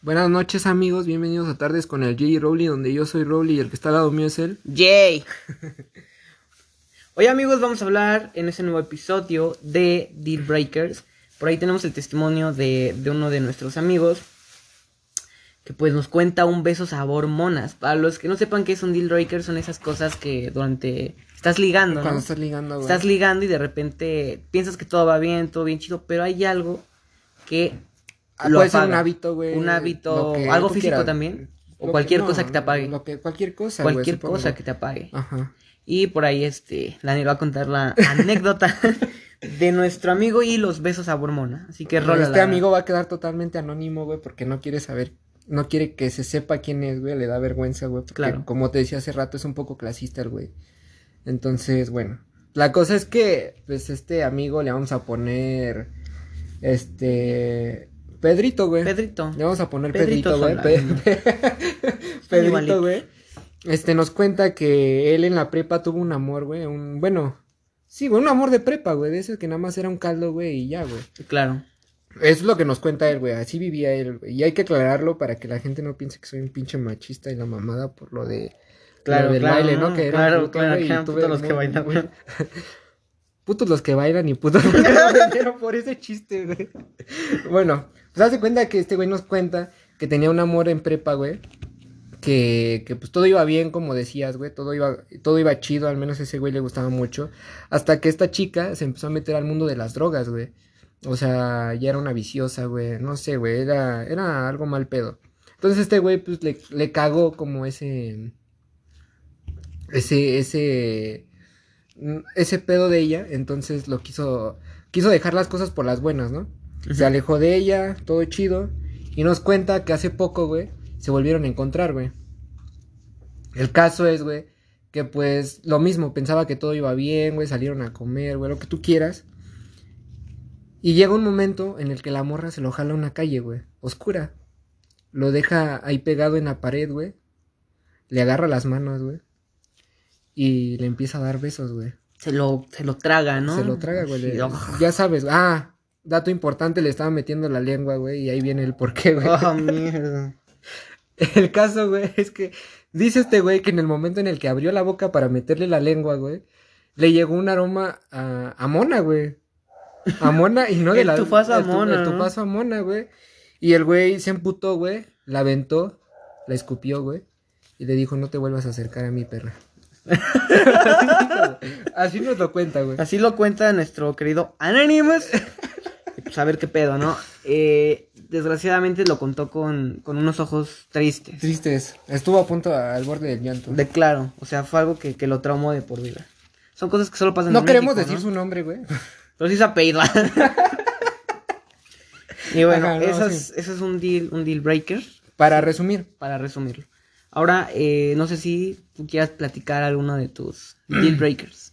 Buenas noches amigos, bienvenidos a Tardes con el Jay Rowley, donde yo soy Rowley y el que está al lado mío es él. Jay. Hoy amigos vamos a hablar en este nuevo episodio de Deal Breakers. Por ahí tenemos el testimonio de, de uno de nuestros amigos que pues nos cuenta un beso sabor monas. Para los que no sepan qué es un deal breaker, son esas cosas que durante... Estás ligando, ¿no? Cuando estás ligando, güey. Estás ligando y de repente piensas que todo va bien, todo bien chido, pero hay algo que Ah, lo puede ser un hábito, güey. Un hábito, que algo físico quieras. también. O cualquier no, cosa que te apague. Lo que, cualquier cosa, Cualquier cosa que te apague. Ajá. Y por ahí, este, Daniel va a contar la anécdota de nuestro amigo y los besos a Bormona. Así que rola. Este amigo va a quedar totalmente anónimo, güey, porque no quiere saber, no quiere que se sepa quién es, güey, le da vergüenza, güey, porque Claro. como te decía hace rato, es un poco clasista el güey. Entonces, bueno, la cosa es que, pues, este amigo le vamos a poner, este, Pedrito, güey. Pedrito. Le vamos a poner Pedrito güey. Pedrito, güey. Este, nos cuenta que él en la prepa tuvo un amor, güey, un, bueno, sí, güey, un amor de prepa, güey, de ese que nada más era un caldo, güey, y ya, güey. Claro. Eso es lo que nos cuenta él, güey. Así vivía él, güey. Y hay que aclararlo para que la gente no piense que soy un pinche machista y la mamada por lo de. Claro, lo del claro, baile, ¿no? no, Que era claro, puto, claro, güey, que eran putos los que bailan. muy- Putos los que bailan y putos los que vendieron por ese chiste, güey. Bueno, pues hace cuenta que este güey nos cuenta que tenía un amor en prepa, güey. Que, que pues todo iba bien, como decías, güey. Todo iba, todo iba chido, al menos a ese güey le gustaba mucho. Hasta que esta chica se empezó a meter al mundo de las drogas, güey. O sea, ya era una viciosa, güey. No sé, güey. Era, era algo mal pedo. Entonces este güey, pues, le, le cagó como ese... Ese, ese... Ese pedo de ella. Entonces lo quiso... Quiso dejar las cosas por las buenas, ¿no? Se alejó de ella, todo chido. Y nos cuenta que hace poco, güey, se volvieron a encontrar, güey. El caso es, güey, que pues lo mismo, pensaba que todo iba bien, güey, salieron a comer, güey, lo que tú quieras. Y llega un momento en el que la morra se lo jala a una calle, güey, oscura. Lo deja ahí pegado en la pared, güey. Le agarra las manos, güey. Y le empieza a dar besos, güey. Se lo, se lo traga, ¿no? Se lo traga, güey. Le-. Ya sabes, ah, dato importante, le estaba metiendo la lengua, güey, y ahí viene el porqué, güey. Oh, mierda. El caso, güey, es que dice este güey que en el momento en el que abrió la boca para meterle la lengua, güey, le llegó un aroma a, a mona, güey. A mona y no de El la... tufazo a el tu- mona, El ¿no? tufazo a mona, güey. Y el güey se emputó, güey, la aventó, la escupió, güey, y le dijo, no te vuelvas a acercar a mi perra. Así. Así nos lo cuenta, güey. Así lo cuenta nuestro querido Anonymous. Ver qué pedo, ¿no? Eh, desgraciadamente lo contó con, con unos ojos tristes. Tristes. Estuvo a punto al borde del llanto. De claro, o sea, fue algo que, que lo traumó de por vida. Son cosas que solo pasan No en queremos México, decir ¿no? su nombre, güey. Pero sí se apellido. y bueno, Ajá, no, eso, sí. es, eso es un deal, un deal breaker, Para resumir. para resumirlo. Ahora, eh, no sé si tú quieras platicar alguno de tus deal breakers.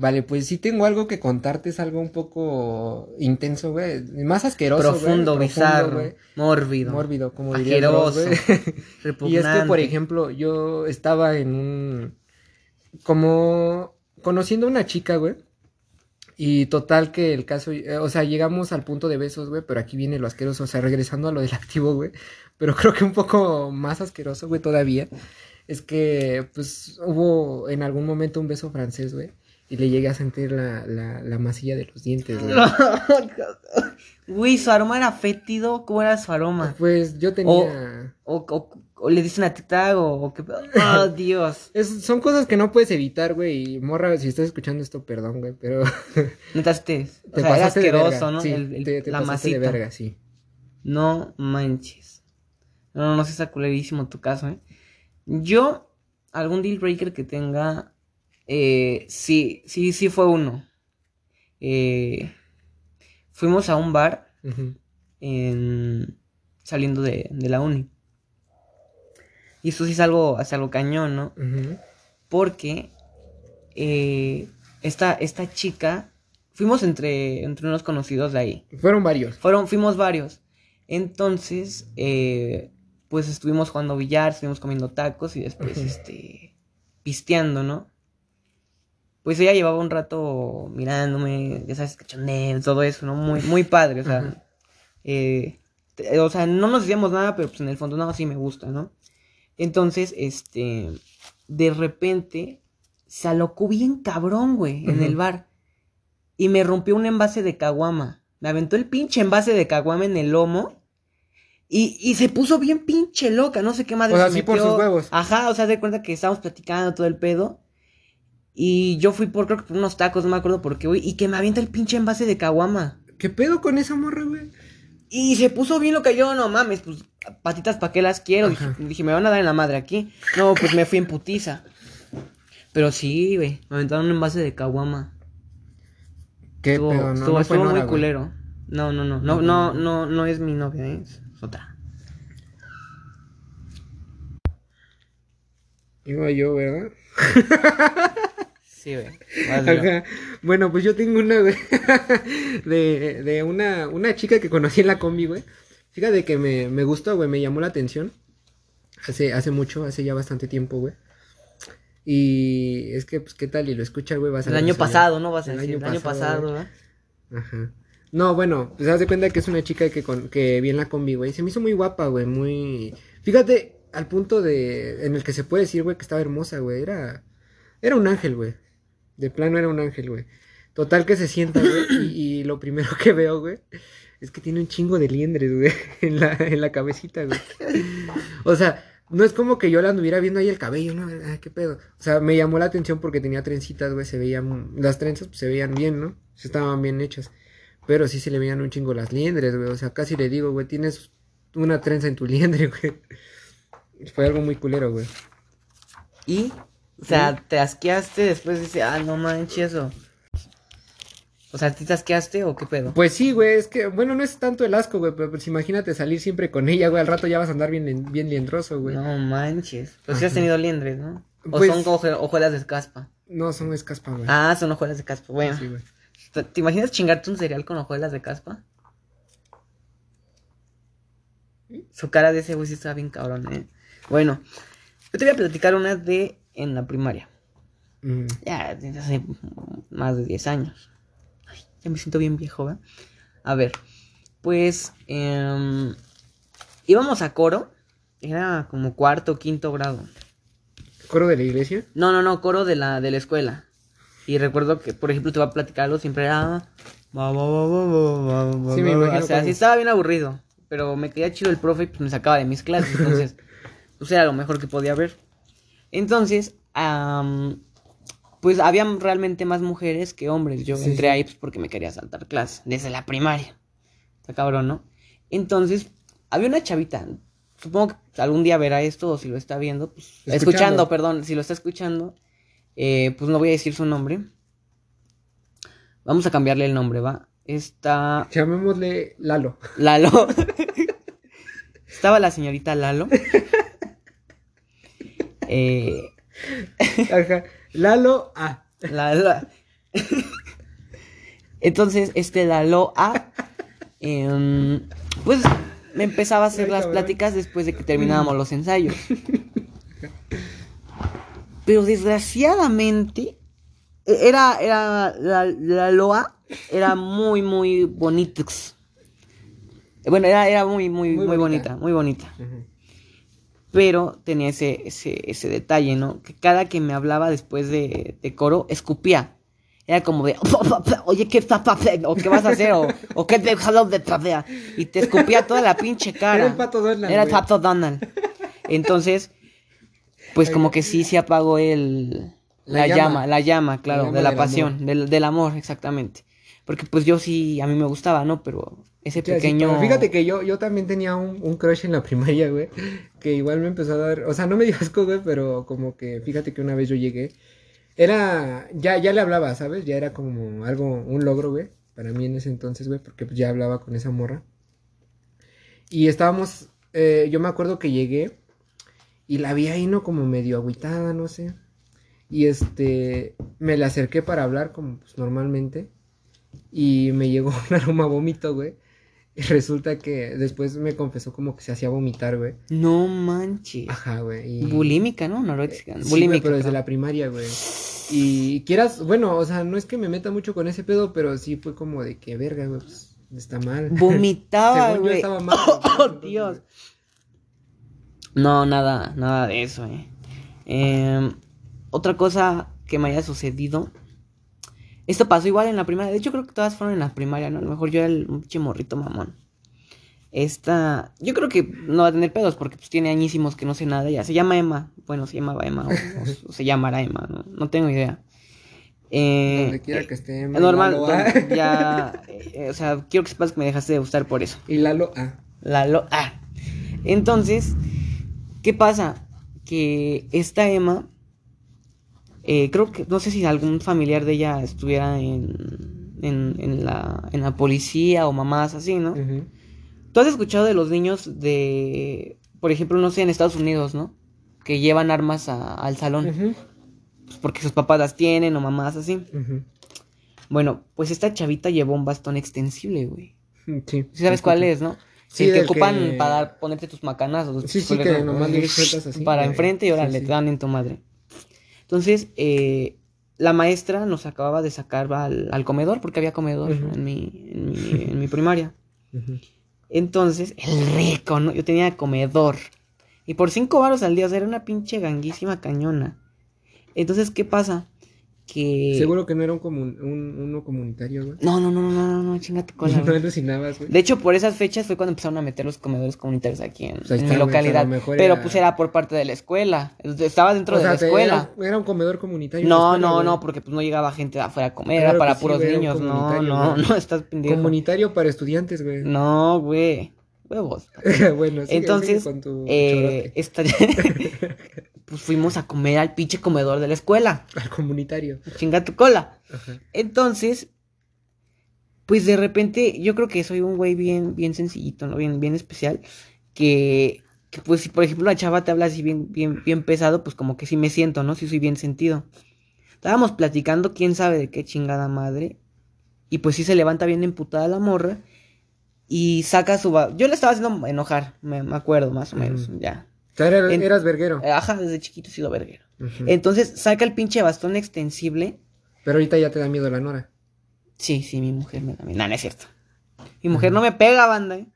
Vale, pues sí tengo algo que contarte, es algo un poco intenso, güey. Más asqueroso, güey, Profundo, bizarro, güey. mórbido, Mórbido, como diría asqueroso, güey. repugnante. Y es que, por ejemplo, yo estaba en un... Como conociendo a una chica, güey. Y total que el caso, eh, o sea, llegamos al punto de besos, güey, pero aquí viene lo asqueroso, o sea, regresando a lo del activo, güey, pero creo que un poco más asqueroso, güey, todavía, es que, pues, hubo en algún momento un beso francés, güey, y le llegué a sentir la, la, la masilla de los dientes, güey. Su aroma era fétido. ¿Cómo era su aroma? Pues yo tenía... O, o, o le diste una tita o, qué. Oh, Dios. Es- son cosas que no puedes evitar, güey, y morra, si estás escuchando esto, perdón, güey, pero... Neta, este, o Te sea, era asqueroso, ¿no? Sí, El- el- te, te la pasaste de masita. verga, sí. No manches. No, no, no, sí está culerísimo tu caso, ¿eh? Yo, algún deal breaker que tenga, eh, sí, sí, sí fue uno. Eh, fuimos a un bar en, saliendo de, de la uni. Y esto sí es algo, es algo cañón, ¿no? Porque eh, esta, esta chica, fuimos entre, entre unos conocidos de ahí. Fueron varios. Fueron, fuimos varios. Entonces, eh, pues estuvimos jugando billar, estuvimos comiendo tacos y después, este, pisteando, ¿no? Pues ella llevaba un rato mirándome, ya sabes, cachondeo, todo eso, ¿no? Muy, muy padre, o sea, eh, o sea, no nos decíamos nada, pero pues en el fondo, no, sí me gusta, ¿no? Entonces, este, de repente, se alocó bien cabrón, güey, en el bar. Y me rompió un envase de caguama. Me aventó el pinche envase de caguama en el lomo. Y, y se puso bien pinche loca, no sé qué más. O sea, sí por sus huevos. Ajá, o sea, de cuenta que estábamos platicando todo el pedo. Y yo fui por, creo que por unos tacos, no me acuerdo por qué, güey. Y que me avienta el pinche envase de caguama. ¿Qué pedo con esa morra, güey? Y se puso bien lo que yo, no mames, pues patitas para qué las quiero. Dije, me van a dar en la madre aquí. No, pues me fui en putiza. Pero sí, güey, me aventaron un envase de caguama. ¿Qué estuvo pedo? No, estuvo, no fue estuvo Nora, muy güey. culero. No, no, no, no, no, no, no es mi novia, ¿eh? es otra. Iba yo, ¿verdad? Sí, güey. Ajá. Bueno, pues yo tengo una, güey, de, de una, una chica que conocí en la combi, güey. Fíjate que me, me gustó, güey, me llamó la atención. Hace, hace mucho, hace ya bastante tiempo, güey. Y es que, pues, ¿qué tal? Y lo escucha, güey, vas a El año pasado, ¿no? Vas a el decir. año El año pasado. ¿verdad? Ajá. No, bueno, pues haz de cuenta que es una chica que, con, que vi en la combi, güey. Se me hizo muy guapa, güey, muy... Fíjate, al punto de... En el que se puede decir, güey, que estaba hermosa, güey. Era... Era un ángel, güey. De plano era un ángel, güey. Total que se sienta, güey. Y, lo primero que veo, güey, es que tiene un chingo de liendres, güey. En la, en la cabecita, güey. O sea, no es como que yo la anduviera viendo ahí el cabello, ¿no? Ay, qué pedo. O sea, me llamó la atención porque tenía trencitas, güey. Se veían. Las trenzas pues, se veían bien, ¿no? Estaban bien hechas. Pero sí se le veían un chingo las liendres, güey. O sea, casi le digo, güey, tienes una trenza en tu liendre, güey. Fue algo muy culero, güey. Y, o sea, te asqueaste, después dice, ah, no manches, eso. O sea, ¿ti te asqueaste o qué pedo? Pues sí, güey, es que, bueno, no es tanto el asco, güey, pero pues imagínate salir siempre con ella, güey, al rato ya vas a andar bien, bien liendroso, güey. No. No manches. Pues sí has tenido liendres, ¿no? O Pues- son oje- hojuelas de caspa. son escaspa, güey. Ah, son hojuelas de caspa. Bueno, Sí, güey. ¿te, te imaginas chingarte un cereal con hojuelas de caspa? Su cara de ese güey sí estaba bien cabrón, ¿eh? Bueno, yo te voy a platicar una de en la primaria. Mm, Ya, desde hace más de 10 años. Ay, ya me siento bien viejo, ¿verdad? A ver, pues em, íbamos a coro. Era como cuarto o quinto grado. ¿Coro de la iglesia? No, no, no, coro de la, de la escuela. Y recuerdo que, por ejemplo, te va a platicar algo, siempre era... ba, Sí, me imagino O sea, sí estaba bien aburrido. Pero me quedaba chido el profe y pues me sacaba de mis clases. Entonces, pues era lo mejor que podía ver. Entonces, pues había realmente más mujeres que hombres. Yo Sí, entré sí. ahí pues porque me quería saltar clases. Desde la primaria. Está cabrón, ¿no? Entonces, había una chavita. Supongo que algún día verá esto o si lo está viendo, pues. Escuchando, Escuchando. perdón. Si lo está escuchando, eh, pues no voy a decir su nombre. Vamos a cambiarle el nombre, ¿va? Está Llamémosle Lalo. Lalo. Estaba la señorita Lalo. Eh, Ajá. Lalo A. la, la- Entonces, este Lalo A, em, pues me empezaba a hacer Ay, las cabrón. pláticas después de que terminábamos los ensayos. Pero desgraciadamente, e- era, era, la, la Loa era muy, muy bonita. Bueno, era, era muy, muy, Muy muy, bonita. bonita, muy bonita. Pero tenía ese, ese, ese detalle, ¿no? Que cada que me hablaba después de, de coro, escupía. Era como de, oye, ¿qué estás haciendo? ¿O qué vas a hacer? ¿O, o qué te jalo de trasea? Y te escupía toda la pinche cara. Era el Pato Donald, Era el pato Donald. Entonces, pues como que sí, sí apagó el... La La, llama. llama. la llama, claro, llama de la pasión, del, del amor, exactamente. Porque pues yo sí, a mí me gustaba, ¿no? Pero ese así, pequeño... fíjate que yo, yo también tenía un, un crush en la primaria, güey. Que igual me empezó a dar. O sea, no me dio asco, güey, pero como que fíjate que una vez yo llegué. Era. Ya, ya le hablaba, ¿sabes? Ya era como algo, un logro, güey. Para mí en ese entonces, güey, porque ya hablaba con esa morra. Y estábamos. eh, yo me acuerdo que llegué. Y la vi ahí, ¿no? Como medio agüitada, no sé. Y este. Me la acerqué para hablar, como pues normalmente. Y me llegó un aroma a vómito, güey. Y resulta que después me confesó como que se hacía vomitar, güey. No manches. Ajá, güey. y- Bulímica, ¿no? Anoréxica. Sí, Bulímica. pero desde la primaria, güey. Y quieras, bueno, o sea, no es que me meta mucho con ese pedo, pero sí fue como de que verga, güey. Pues, Está mal. Vomitaba, güey. estaba mal, Oh, Dios. No, nada, nada de eso, eh. Em, otra cosa que me haya sucedido. Esto pasó igual en la primaria. De hecho, creo que todas fueron en la primaria, ¿no? A lo mejor yo era el un pinche morrito mamón. Esta. Yo creo que no va a tener pedos porque pues tiene añísimos que no sé nada ella. Se llama Emma. Bueno, se llamaba Emma. O, o se llamará Emma. No, no tengo idea. Eh, Donde quiera eh, que esté. normal. Lalo A. don- ya. eh, o sea, quiero que sepas que me dejaste de gustar por eso. Y Lalo A. La lo ah. Entonces, ¿qué pasa? Que esta Emma, eh, creo que, no sé si algún familiar de ella estuviera en, en, en la, en la policía o mamás así, ¿no? Ujú. Tú has escuchado de los niños de, por ejemplo, no sé, en Estados Unidos, ¿no? Que llevan armas a- al salón, pues, porque sus papás las tienen o mamás así. Bueno, pues esta chavita llevó un bastón extensible, güey. Sí. ¿Sí sabes cuál es, no? Sí, el que ocupan que- para ponerte tus macanazos. Sí, sí, que nomás le así, Para enfrente y ahora sí, le sí. dan en tu madre. Entonces, eh, la maestra nos acababa de sacar al, al comedor, porque había comedor en, mi, en, mi, en mi primaria. Entonces, el rico, ¿no? Yo tenía comedor. Y por cinco varos al día, o sea, era una pinche ganguísima cañona. Entonces, ¿qué pasa? Que... Seguro que no era un, comun- un uno comunitario, güey. No, no, no, no, no, no, chinga tu cola. No güey. De hecho, por esas fechas fue cuando empezaron a meter los comedores comunitarios aquí en, Pues ahí en está, mi güey, localidad. mejor Pero era- pues era por parte de la escuela. Estaba dentro O de la te- escuela. Era, era un comedor comunitario. No, escuela, no, güey. no, porque pues no llegaba gente de afuera a comer, Claro era para sí, puros güey, un niños. No, no, güey. no, estás pendejo. Comunitario para estudiantes, güey. No, güey. Huevos. bueno, sigue, Entonces, sigue con tu eh. pues fuimos a comer al pinche comedor de la escuela. Al comunitario. Chinga tu cola. Ajá. Entonces, pues de repente, yo creo que soy un güey bien, bien sencillito, ¿no? Bien, bien especial. Que, que, pues si por ejemplo la chava te habla así bien, bien, bien pesado, pues como que sí me siento, ¿no? Sí soy bien sentido. Estábamos platicando, quién sabe de qué chingada madre. Y pues sí se levanta bien emputada la morra. Y saca su... Yo le estaba haciendo enojar, me, me acuerdo más o menos, ya. Era- En- eras verguero. Eh, Ajá, desde chiquito he sido verguero. Entonces saca el pinche bastón extensible. Pero ahorita ya te da miedo la Nora. Sí, sí, mi mujer me da miedo. No, no es cierto. Mi mujer no me pega, banda. ¿eh?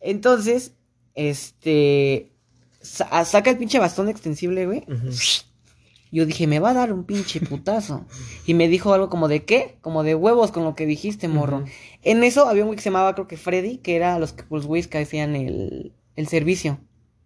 Entonces, este. sa- ah, saca el pinche bastón extensible, güey. Yo dije, me va a dar un pinche putazo. Y me dijo algo como de qué? Como de huevos con lo que dijiste, morro. En eso había un güey que se llamaba, creo que Freddy, que era los, que- los güeyes que hacían el, el servicio.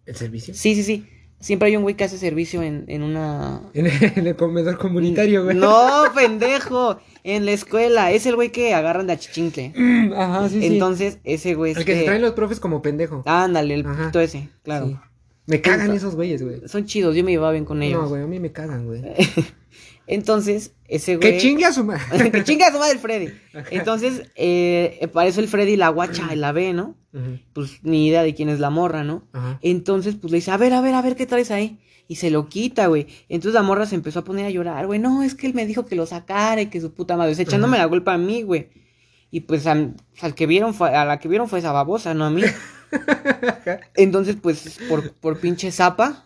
¿El servicio? Sí, sí, sí. Siempre hay un güey que hace servicio en, en una. En el, en el comedor comunitario, güey. No, pendejo. En la escuela. Es el güey que agarran de achichincle. Ajá, sí, sí. Entonces, ese güey el que se traen los profes como pendejo. Ándale, el Ajá. pito ese, claro. Sí. Me cagan esos güeyes, güey. Son chidos, yo me llevaba bien con ellos. No, güey, a mí me cagan, güey. Entonces, ese güey. Que chingue a su madre. que chinga a su madre el Freddy. Entonces, eh, para eso el Freddy la guacha y la ve, ¿no? Pues ni idea de quién es la morra, ¿no? Entonces, pues le dice, a ver, a ver, a ver, ¿qué traes ahí? Y se lo quita, güey. Entonces la morra se empezó a poner a llorar, güey. No, es que él me dijo que lo sacara y que su puta madre. O sea, echándome la culpa a mí, güey. Y pues al, al que vieron fue, a la que vieron fue esa babosa, no a mí. Entonces, pues, por, por pinche zapa,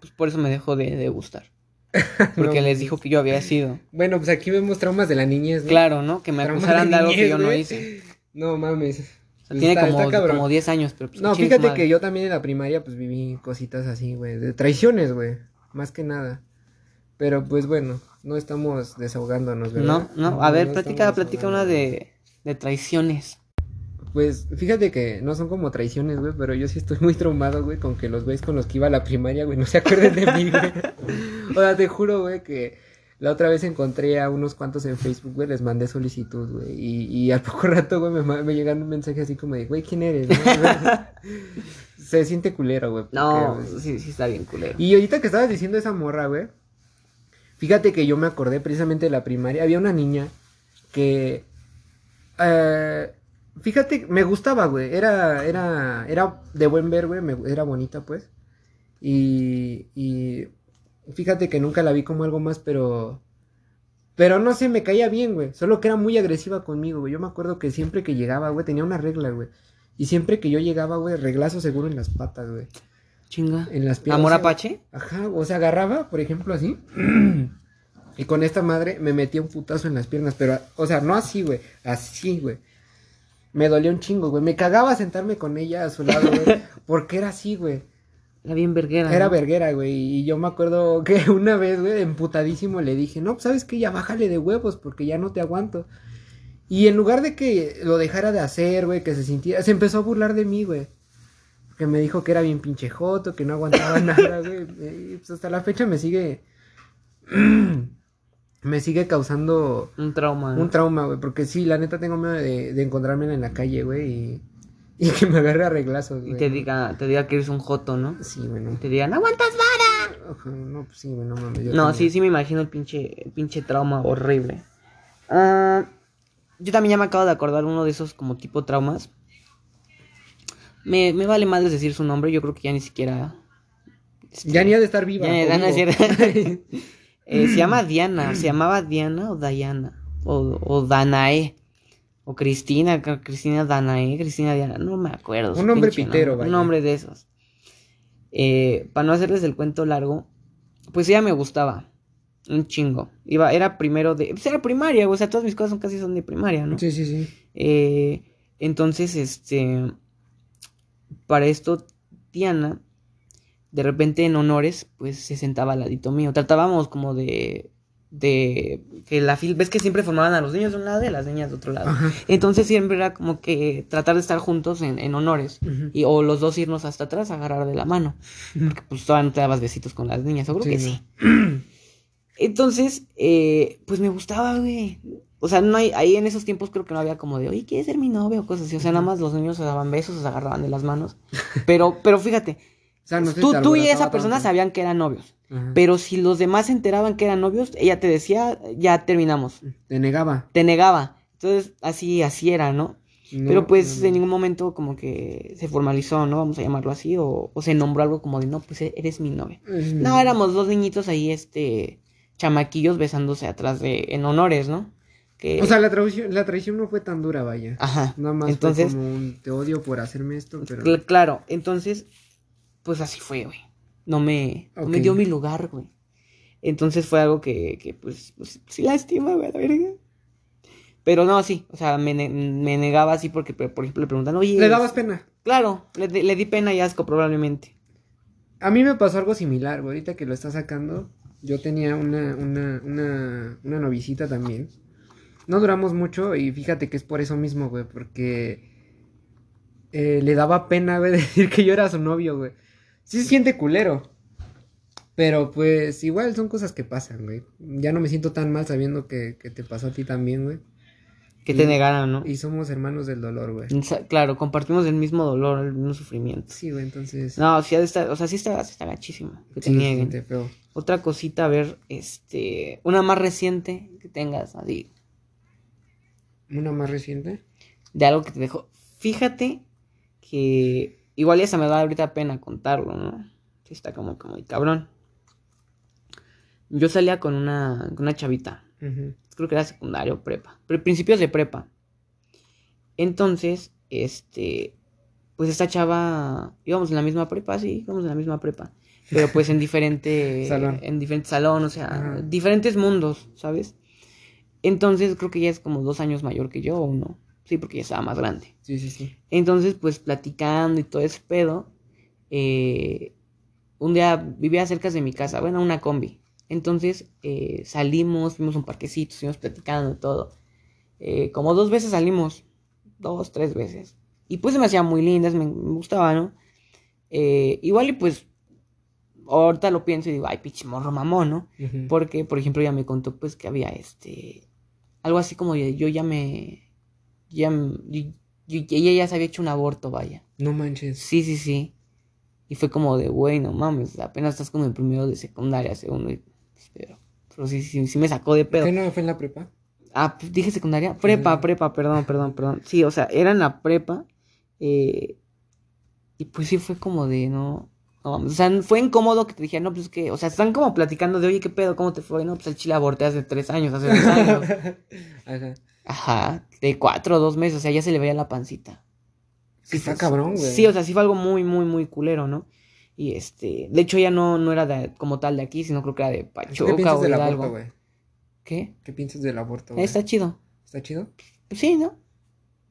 pues por eso me dejó de, de gustar. Porque No, les dijo que yo había sido. Bueno, pues aquí vemos traumas de la niñez, ¿no? Claro, ¿no? Que me Traumas acusaran de algo que yo no hice. No mames. O sea, tiene Está- como, está cabrón. como 10 años, pero pues No, fíjate madre. que yo también en la primaria pues viví cositas así, güey, de traiciones, güey, más que nada. Pero pues bueno, no estamos desahogándonos, ¿verdad? No, no, a ver, no platica, platica una de, de traiciones. Pues fíjate que no son como traiciones, güey, pero yo sí estoy muy traumado, güey, con que los güeyes con los que iba a la primaria, güey, no se acuerden de mí, güey. O sea, te juro, güey, que la otra vez encontré a unos cuantos en Facebook, güey, les mandé solicitud, güey, y, y al poco rato, güey, me, me llegan un mensaje así como de, güey, ¿quién eres? se siente culero, güey. No, pues, sí, sí está bien culero. Y ahorita que estabas diciendo esa morra, güey. Fíjate que yo me acordé precisamente de la primaria. Había una niña que. eh, fíjate, me gustaba, güey. Era, era, era de buen ver, güey. me- Era bonita, pues. Y, y. Fíjate que nunca la vi como algo más, pero. Pero no sé, me caía bien, güey. Solo que era muy agresiva conmigo, güey. Yo me acuerdo que siempre que llegaba, güey, tenía una regla, güey. Y siempre que yo llegaba, güey, reglazo seguro en las patas, güey. Chinga. En las piernas. ¿Amor o sea, apache? Ajá, o sea, agarraba, por ejemplo, así. Y con esta madre me metía un putazo en las piernas, pero, o sea, no así, güey, así, güey. Me dolía un chingo, güey. Me cagaba sentarme con ella a su lado, güey. porque era así, güey. Era bien verguera. Era ¿no? verguera, güey. Y yo me acuerdo que una vez, güey, emputadísimo le dije, no, pues sabes que ya bájale de huevos porque ya no te aguanto. Y en lugar de que lo dejara de hacer, güey, que se sintiera, se empezó a burlar de mí, güey. Que me dijo que era bien pinche joto, que no aguantaba nada, güey. Pues hasta la fecha me sigue. me sigue causando Un trauma. un trauma, güey. Porque sí, la neta tengo miedo de, de encontrármela en la calle, güey. Y, y que me agarre a reglazos, güey. y te diga, te diga que eres un joto, ¿no? Sí, güey, no. Y te diga, no aguantas vara. No, pues sí, güey, no mames. yo No, también. sí, sí me imagino el pinche, el pinche trauma horrible. Ah, yo también ya me acabo de acordar uno de esos como tipo traumas. Me, me vale madres decir su nombre, yo creo que ya ni siquiera... Ya ni ha de estar viva. ya, ya no es vivo. cierto. Eh, se llama Diana, se llamaba Diana o Diana, o, o Danae, o Cristina, Cristina Danae, Cristina Diana, no me acuerdo. Un nombre pitero, nombre, vaya. Un nombre de esos. Eh, para no hacerles el cuento largo, pues ella me gustaba. Un chingo. Iba, era primero de. Pues era primaria, o sea, todas mis cosas son casi son de primaria, ¿no? Sí, sí, sí. Eh, entonces, este. Para esto, Diana, de repente en honores, pues se sentaba al ladito mío. Tratábamos como de. De que la fil. ¿Ves que siempre formaban a los niños de un lado y a las niñas de otro lado? Ajá. Entonces siempre era como que tratar de estar juntos en, en honores. Y, o los dos irnos hasta atrás agarrar de la mano. Porque pues todavía no te dabas besitos con las niñas, seguro Sí, que sí. Entonces, eh, pues me gustaba, güey. O sea, no hay, ahí en esos tiempos creo que no había como de, oye, ¿quieres ser mi novia? o cosas así. O sea, nada más los niños se daban besos, se agarraban de las manos. Pero, pero fíjate, sea, no sé si tú, tú y esa persona tanto. sabían que eran novios. Ajá. Pero si los demás se enteraban que eran novios, ella te decía, ya terminamos. Te negaba. Te negaba. Entonces, así, así era, ¿no? No, Pero pues no, en ningún momento como que se formalizó, ¿no? Vamos a llamarlo así, o, o se nombró algo como de, no, pues e- eres mi novia. Es mi- No, éramos dos niñitos ahí, este, chamaquillos besándose atrás de, en honores, ¿no? Que, O sea, la traición, la traición no fue tan dura, vaya. ajá. Nada más entonces, fue como un te odio por hacerme esto, pero... cl- claro, entonces, pues así fue, güey. No me, no me dio mi lugar, güey. Entonces fue algo que, que pues, pues sí lástima, güey, la verga. Pero no, sí, o sea, me, me negaba así porque, por ejemplo, le preguntan, oye... Le dabas pena. Claro, le, di- le di pena y asco probablemente. A mí me pasó algo similar, güey. Ahorita que lo está sacando, yo tenía una, una, una, una novicita también. No duramos mucho y fíjate que es por eso mismo, güey, porque eh, le daba pena, güey, decir que yo era su novio, güey. Sí se siente culero. Pero pues igual son cosas que pasan, güey. Ya no me siento tan mal sabiendo que, que te pasó a ti también, güey. Que te negaran, ¿no? Y somos hermanos del dolor, güey. Claro, compartimos el mismo dolor, el mismo sufrimiento. Sí, güey, entonces... No, sí estar, o sea, sí está, está gachísimo. Que te sí, nieguen. feo. Otra cosita, a ver, este, una más reciente que tengas, así, ¿Una más reciente? de algo que te dejó. Fíjate que igual ya se me da ahorita pena contarlo, ¿no? Sí está como, como muy cabrón. Yo salía con una, con una chavita. Creo que era secundario o prepa, pero principios de prepa. Entonces, este, pues esta chava, íbamos en la misma prepa, sí, íbamos en la misma prepa, pero pues en diferente, Salón. en diferente salón, o sea, Ajá. diferentes mundos, ¿sabes? Entonces creo que ella es como dos años mayor que yo, o no, sí, porque ella estaba más grande. Sí, sí, sí. Entonces, pues platicando y todo ese pedo, eh, un día vivía cerca de mi casa, bueno, una combi. Entonces eh, salimos, fuimos a un parquecito, estuvimos platicando y todo. Eh, como dos veces salimos, dos, tres veces. Y pues se me hacían muy lindas, me, me gustaba, ¿no? Igual y pues, ahorita lo pienso y digo, ay, pinche morro mamón, ¿no? Porque, por ejemplo, ella me contó pues que había este algo así como yo ya me ya yo- yo- ella ya se había hecho un aborto, vaya. No manches. Sí, sí, sí. Y fue como de, güey, no mames, apenas estás como en primero de secundaria, segundo, y, pero, pero sí, sí, sí me sacó de pedo. ¿Qué no fue en la prepa? Ah, pues, dije secundaria. Prepa, prepa, perdón, perdón, perdón. Sí, o sea, era en la prepa. eh, y pues sí fue como de, no. no o sea, fue incómodo que te dijera, no, pues que, o sea, están como platicando de, oye, ¿qué pedo? ¿Cómo te fue? No, pues el chile aborté hace tres años, hace dos años. Ajá. Ajá, de cuatro o dos meses, o sea, ya se le veía la pancita. Sí, está cabrón, güey. Sí, o sea, sí fue algo muy, muy, muy culero, ¿no? Y este, de hecho ella no, no era de, como tal de aquí, sino creo que era de ¿Qué Pachuca piensas o del Hidalgo. aborto, güey? ¿Qué? ¿Qué piensas del aborto, güey? Está chido. ¿Está chido? Sí, ¿no?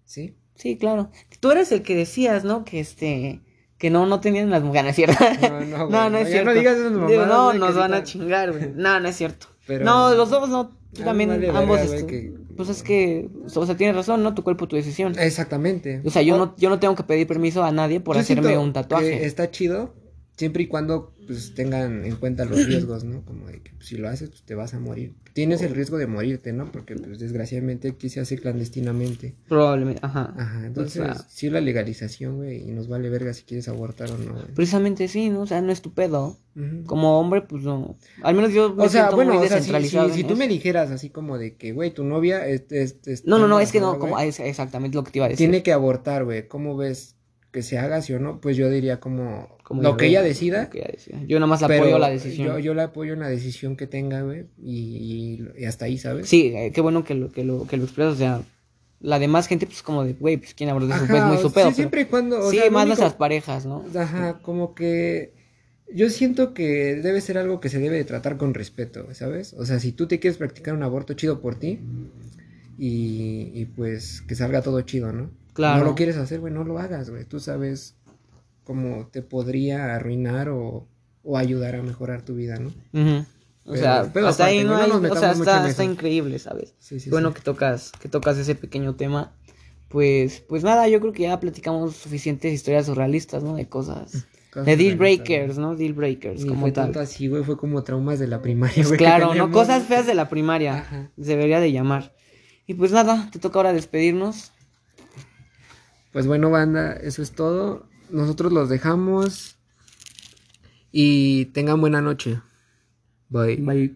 Sí. Sí, claro. Tú eres el que decías, ¿no? Que este que no, no tenían las mujeres, ¿cierto? No, no, güey. no, no es Ya cierto. no digas Digo, mamadas, no, nos van a chingar, güey. No, no es cierto. Pero- No, los dos no. Tú Ah, también, vale ambos. que- Pues es que, o sea, tienes razón, ¿no? Tu cuerpo, tu decisión. Exactamente. O sea, yo O- no, yo no tengo que pedir permiso a nadie por yo hacerme un tatuaje. está chido siempre y cuando pues tengan en cuenta los riesgos, ¿no? Como de que pues, si lo haces pues te vas a morir. Tienes el riesgo de morirte, ¿no? Porque pues desgraciadamente aquí se hace clandestinamente. Probablemente, ajá. Ajá, entonces O sea, sí la legalización, güey, y nos vale verga si quieres abortar o no. precisamente sí, ¿no? O sea, no es tu pedo. Como hombre, pues no. Al menos yo me O sea, siento bueno, muy o sea, descentralizado. si, tú me dijeras así como de que, güey, tu novia es, es- es- No, no, no, es que no, como, es exactamente lo que te iba a decir. tiene que abortar, güey, ¿cómo ves que se haga, sí o no? Pues yo diría como, Como lo que ella decida. lo que ella decida. Yo nada más apoyo la decisión. Yo, yo la apoyo en la decisión que tenga, güey, y, y hasta ahí, ¿sabes? Sí, eh, qué bueno que lo, que lo, que lo expresas, o sea, la demás gente, pues como de, güey, pues quién aborda eso, pues Ajá, muy o- su pedo. sí, siempre y cuando, o sí, sea, más único- nuestras parejas, ¿no? Ajá, como que yo siento que debe ser algo que se debe de tratar con respeto, ¿sabes? O sea, si tú te quieres practicar un aborto chido por ti y, y pues que salga todo chido, ¿no? Claro. No lo quieres hacer, güey, no lo hagas, güey. Tú sabes cómo te podría arruinar o, o ayudar a mejorar tu vida, ¿no? Ujú. O Pero- sea, pero hasta ahí no güey, hay, no nos o sea, está, está increíble, ¿sabes? Sí, sí, bueno sí. que tocas, que tocas ese pequeño tema. Pues, pues nada, yo creo que ya platicamos suficientes historias surrealistas, ¿no? De cosas. Cosas De deal breakers, ¿no? Deal breakers, Ni como fue tal. tanto así, güey, fue como traumas de la primaria, Pues güey. claro, ¿no? Cosas feas de la primaria. Ajá. Se debería de llamar. Y pues nada, te toca ahora despedirnos. Pues bueno, banda, eso es todo. Nosotros los dejamos. Y tengan buena noche. Bye. Bye.